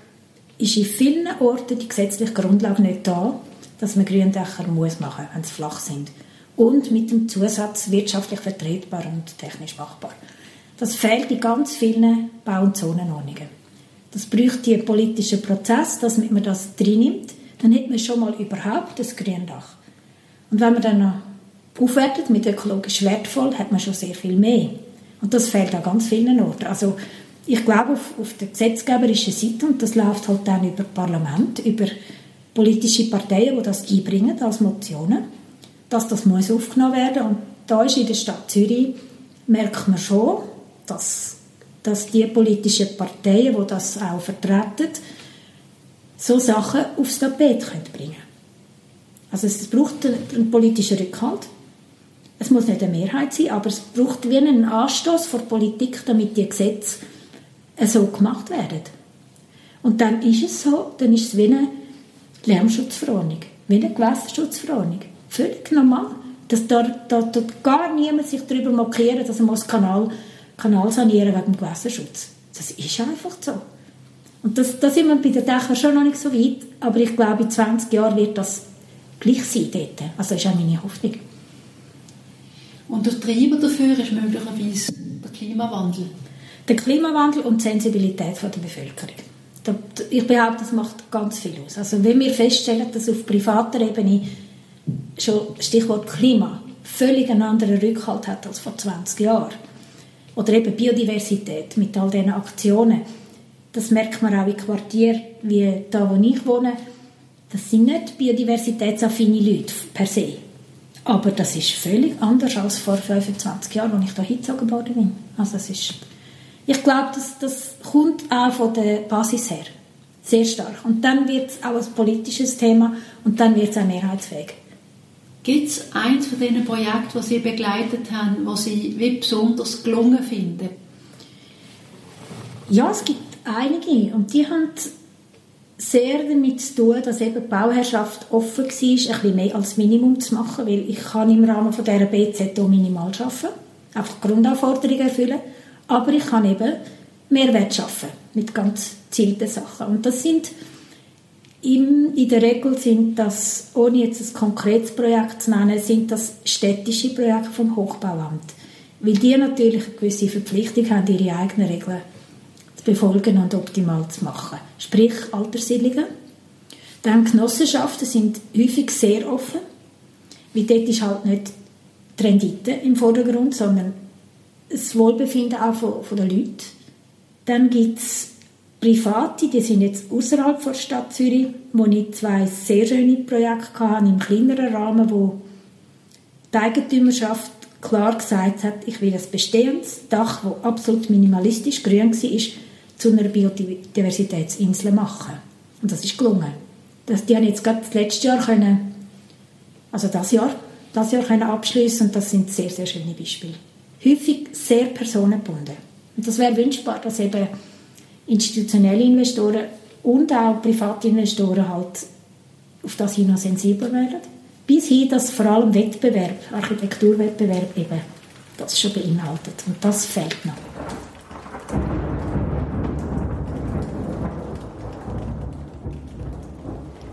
ist in vielen Orten die gesetzliche Grundlage nicht da, dass man Gründächer muss machen, wenn sie flach sind. Und mit dem Zusatz wirtschaftlich vertretbar und technisch machbar. Das fehlt in ganz vielen Bau- und Zonenordnungen. Das bräuchte einen politischen Prozess, dass man das drin nimmt. Dann hat man schon mal überhaupt das Gründach. Und wenn man dann noch aufwertet mit ökologisch wertvoll, hat man schon sehr viel mehr. Und das fehlt an ganz vielen Orten. Also ich glaube auf, auf der gesetzgeberischen Seite, und das läuft halt dann über Parlament, über politische Parteien, die das einbringen als Motionen, dass das muss aufgenommen werden und da ist in der Stadt Zürich, merkt man schon, dass, dass die politischen Parteien, die das auch vertreten, so Sachen aufs Tapet können bringen Also es braucht einen politischen Rückhalt. Es muss nicht eine Mehrheit sein, aber es braucht wie einen Anstoß von Politik, damit die Gesetze so gemacht werden. Und dann ist es so, dann ist es wie eine Lärmschutzverordnung, wie eine Gewässerschutzverordnung. Völlig normal. Das, da, da tut gar niemand sich darüber markieren, dass er muss Kanal, Kanal sanieren wegen Gewässerschutz. Das ist einfach so. Und das, da sind wir bei den Dächern schon noch nicht so weit, aber ich glaube, in 20 Jahren wird das gleich sein dort. Also das ist auch meine Hoffnung. Und der Treiber dafür ist möglicherweise der Klimawandel der Klimawandel und die Sensibilität der Bevölkerung. Ich behaupte, das macht ganz viel aus. Also wenn wir feststellen, dass auf privater Ebene schon Stichwort Klima völlig einen anderen Rückhalt hat als vor 20 Jahren. Oder eben Biodiversität mit all diesen Aktionen. Das merkt man auch in Quartieren wie da, wo ich wohne. Das sind nicht biodiversitätsaffine Leute per se. Aber das ist völlig anders als vor 25 Jahren, als ich da hingezogen worden bin. Also es ist, ich glaube, das, das kommt auch von der Basis her. Sehr stark. Und dann wird es auch ein politisches Thema und dann wird es auch mehrheitsfähig. Gibt es eins von diesen Projekten, die Sie begleitet haben, was Sie wie besonders gelungen finden? Ja, es gibt einige und die haben sehr damit zu tun, dass eben die Bauherrschaft offen war, ein bisschen mehr als Minimum zu machen, weil ich kann im Rahmen von dieser BZ auch minimal arbeiten, einfach Grundanforderungen erfüllen, aber ich kann eben Mehrwert schaffen mit ganz gezielten Sachen. Und das sind in, in der Regel sind das, ohne jetzt ein konkretes Projekt zu nennen, sind das städtische Projekte vom Hochbauamt. Weil die natürlich eine gewisse Verpflichtung haben, ihre eigenen Regeln befolgen und optimal zu machen. Sprich Alterssiedlungen. Dann Genossenschaften sind häufig sehr offen, weil dort ist halt nicht die Rendite im Vordergrund, sondern das Wohlbefinden auch von, von den Leuten. Dann gibt es Private, die sind jetzt außerhalb der Stadt Zürich, wo ich zwei sehr schöne Projekte hatte, im kleineren Rahmen, wo die Eigentümerschaft klar gesagt hat, ich will ein bestehendes Dach, das absolut minimalistisch grün war, zu einer Biodiversitätsinsel machen. Und das ist gelungen. Das, die haben jetzt gerade das letzte Jahr können, also das Jahr, das Jahr können abschließen und das sind sehr, sehr schöne Beispiele. Häufig sehr personengebunden. Und das wäre wünschbar, dass eben institutionelle Investoren und auch private Investoren halt auf das hin sensibel werden. Bis hin, dass vor allem Wettbewerb, Architekturwettbewerb eben das schon beinhaltet. Und das fehlt noch.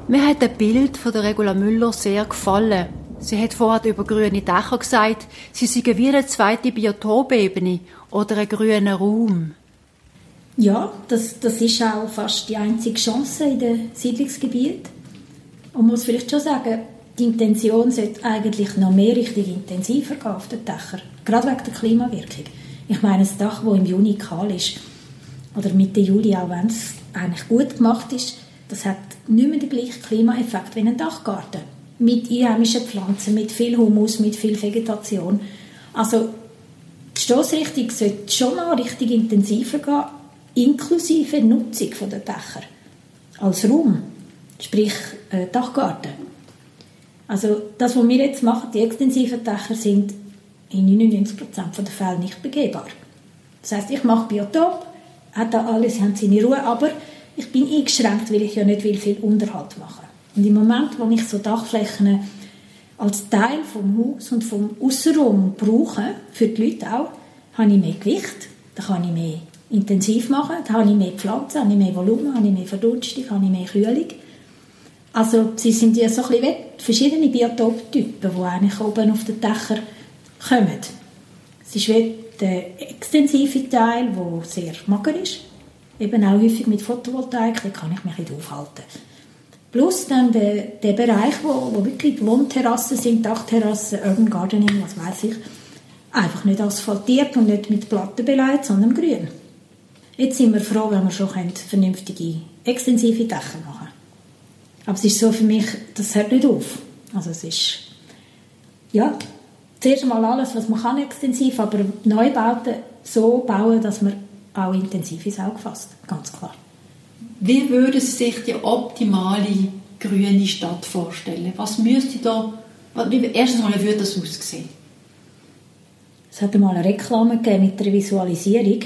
Mir hat das Bild von der Regula Müller sehr gefallen. Sie hat vorher über grüne Dächer gesagt, sie seien wie eine zweite Biotopebene oder ein grüner Raum. Ja, das, das ist auch fast die einzige Chance in den Siedlungsgebieten. Man muss vielleicht schon sagen, die Intention sollte eigentlich noch mehr richtig intensiver gehen auf den Dächern. Gerade wegen der Klimawirkung. Ich meine, ein Dach, das im Juni kahl ist, oder Mitte Juli, auch wenn es eigentlich gut gemacht ist, das hat nicht mehr den gleichen Klimaeffekt wie ein Dachgarten. Mit einheimischen Pflanzen, mit viel Humus, mit viel Vegetation. Also die Stoßrichtung sollte schon noch richtig intensiver gehen, inklusive Nutzung der Dächer als Raum, sprich äh, Dachgarten. Also das, was wir jetzt machen, die extensiven Dächer, sind in 99% der Fälle nicht begehbar. Das heißt, ich mache Biotop, hat da alles, haben seine Ruhe, aber ich bin eingeschränkt, weil ich ja nicht will viel Unterhalt machen. Und im Moment, wo ich so Dachflächen als Teil vom Haus und vom Außenraum brauche, für die Leute auch, habe ich mehr Gewicht, da kann ich mehr intensiv machen, da habe ich mehr Pflanzen, habe ich mehr Volumen, habe ich mehr Verdunstung, habe ich mehr Kühlung. Also sie sind ja so ein bisschen verschiedene Biotoptypen, die eigentlich oben auf den Dächern kommen. Es ist wie der extensive Teil, der sehr mager ist, eben auch häufig mit Photovoltaik, da kann ich mich nicht aufhalten. Plus dann der, der Bereich, wo, wo wirklich Wohnterrassen sind, Dachterrassen, Urban Gardening, was weiß ich, einfach nicht asphaltiert und nicht mit Platten beleidigt, sondern grün. Jetzt sind wir froh, wenn wir schon vernünftige, extensive Dächer machen Aber es ist so für mich, das hört nicht auf. Also es ist, ja, zuerst mal alles, was man kann, extensiv, aber Neubauten so bauen, dass man auch intensiv ins Auge fasst, ganz klar. Wie würde sich die optimale grüne Stadt vorstellen? Was müsste da, erstens mal, wie würde das aussehen? Es hat einmal eine Reklame gegeben mit der Visualisierung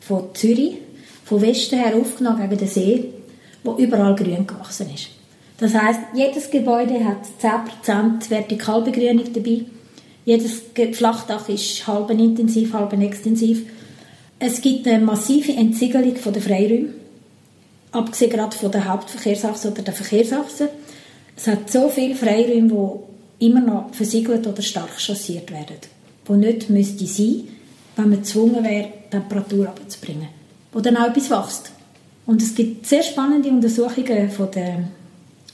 von Zürich, von Westen her aufgenommen gegen den See, wo überall grün gewachsen ist. Das heißt, jedes Gebäude hat 10% Vertikalbegrünung dabei. Jedes Flachdach ist halb intensiv, halb extensiv. Es gibt eine massive Entsiegelung der Freiräume, abgesehen gerade von der Hauptverkehrsachse oder der Verkehrsachse. Es hat so viele Freiräume, die immer noch versiegelt oder stark chassiert werden, wo nicht müsste sein, wenn man gezwungen wäre, die Temperatur abzubringen, wo dann auch etwas wächst. Und es gibt sehr spannende Untersuchungen von der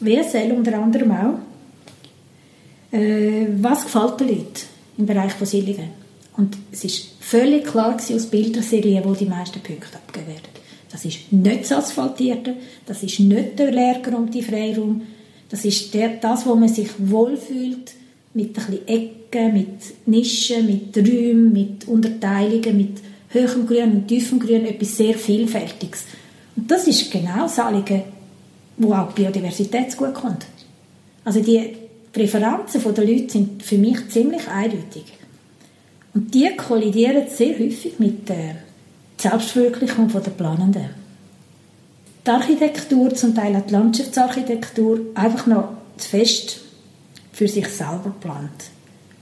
WSL unter anderem auch. Äh, was gefällt den Leuten im Bereich Fossilien? Und es ist völlig klar aus Bilderserien, wo die meisten Punkte abgegeben werden. Das ist nicht das Asphaltierte, das ist nicht der Lehrraum, die Freiraum, das ist der, das, wo man sich wohlfühlt, mit ein bisschen Ecken, mit Nischen, mit Räumen, mit Unterteilungen, mit hohem Grün und tiefem Grün, etwas sehr Vielfältiges. Und das ist genau das Anliegen, wo auch die Biodiversität zu gut kommt. Also die Präferenzen der Leute sind für mich ziemlich eindeutig. Und die kollidieren sehr häufig mit der Selbstverwirklichung der Planenden. Die Architektur, zum Teil auch die Landschaftsarchitektur, einfach noch zu fest für sich selber plant.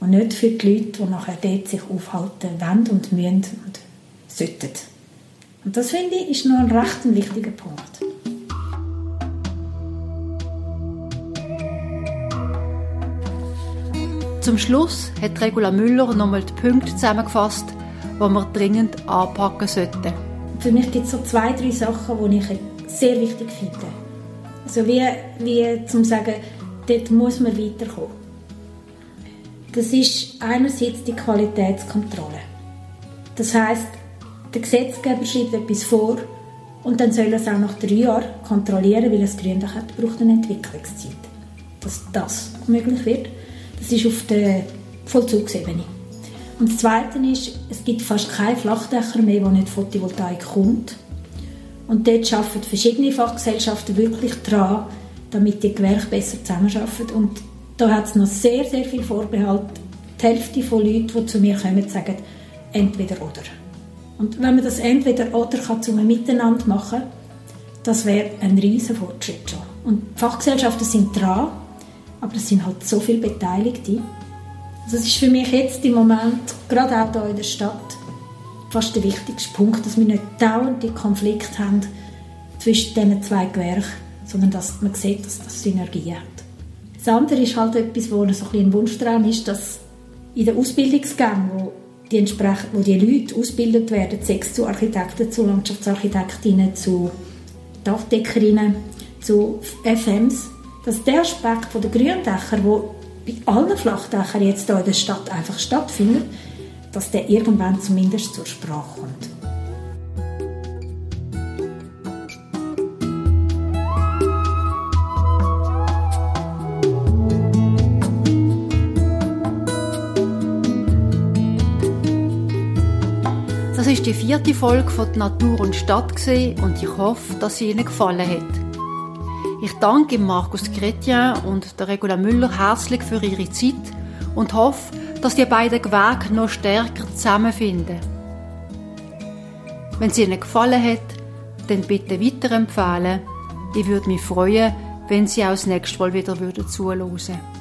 Und nicht für die Leute, die nachher dort sich aufhalten wollen und müssen und sollten. Und das finde ich ist noch ein recht wichtiger Punkt. Zum Schluss hat Regula Müller nochmal die Punkte zusammengefasst, die wir dringend anpacken sollten. Für mich gibt es so zwei, drei Sachen, die ich sehr wichtig finde. Also wie, wie zum sagen, dort muss man weiterkommen. Das ist einerseits die Qualitätskontrolle. Das heißt, der Gesetzgeber schreibt etwas vor und dann soll er es auch nach drei Jahren kontrollieren, weil es Gründe hat, braucht eine Entwicklungszeit. Dass das möglich wird, das ist auf der Vollzugsebene. Und das Zweite ist, es gibt fast keine Flachdächer mehr, wo nicht Photovoltaik kommt. Und dort arbeiten verschiedene Fachgesellschaften wirklich daran, damit die Gewerke besser zusammenarbeiten. Und da hat es noch sehr, sehr viel Vorbehalt. Die Hälfte der Leute, die zu mir kommen, sagen entweder oder. Und wenn man das entweder oder kann einem Miteinander machen das wäre ein riesen Fortschritt schon. Und die Fachgesellschaften sind dran, aber es sind halt so viele Beteiligte. Also das ist für mich jetzt im Moment, gerade auch hier in der Stadt, fast der wichtigste Punkt, dass wir nicht dauernd die Konflikte haben zwischen diesen zwei Gewerken, sondern dass man sieht, dass das Synergie hat. Das andere ist halt etwas, wo so ein, ein Wunschtraum ist, dass in den Ausbildungsgängen, wo die, entsprechend, wo die Leute ausgebildet werden, sechs zu Architekten, zu Landschaftsarchitektinnen, zu Dachdeckerinnen, zu FMs, dass der Aspekt der Gründächer, der bei allen Flachdächern jetzt hier in der Stadt einfach stattfindet, dass der irgendwann zumindest zur Sprache kommt. Das ist die vierte Folge von Natur und Stadt und ich hoffe, dass sie Ihnen gefallen hat. Ich danke Markus Chrétien und der Regula Müller herzlich für ihre Zeit und hoffe, dass die beiden Gewerke noch stärker zusammenfinden. Wenn es Ihnen gefallen hat, dann bitte weiterempfehlen. Ich würde mich freuen, wenn Sie auch das nächste Mal wieder zuhören würden.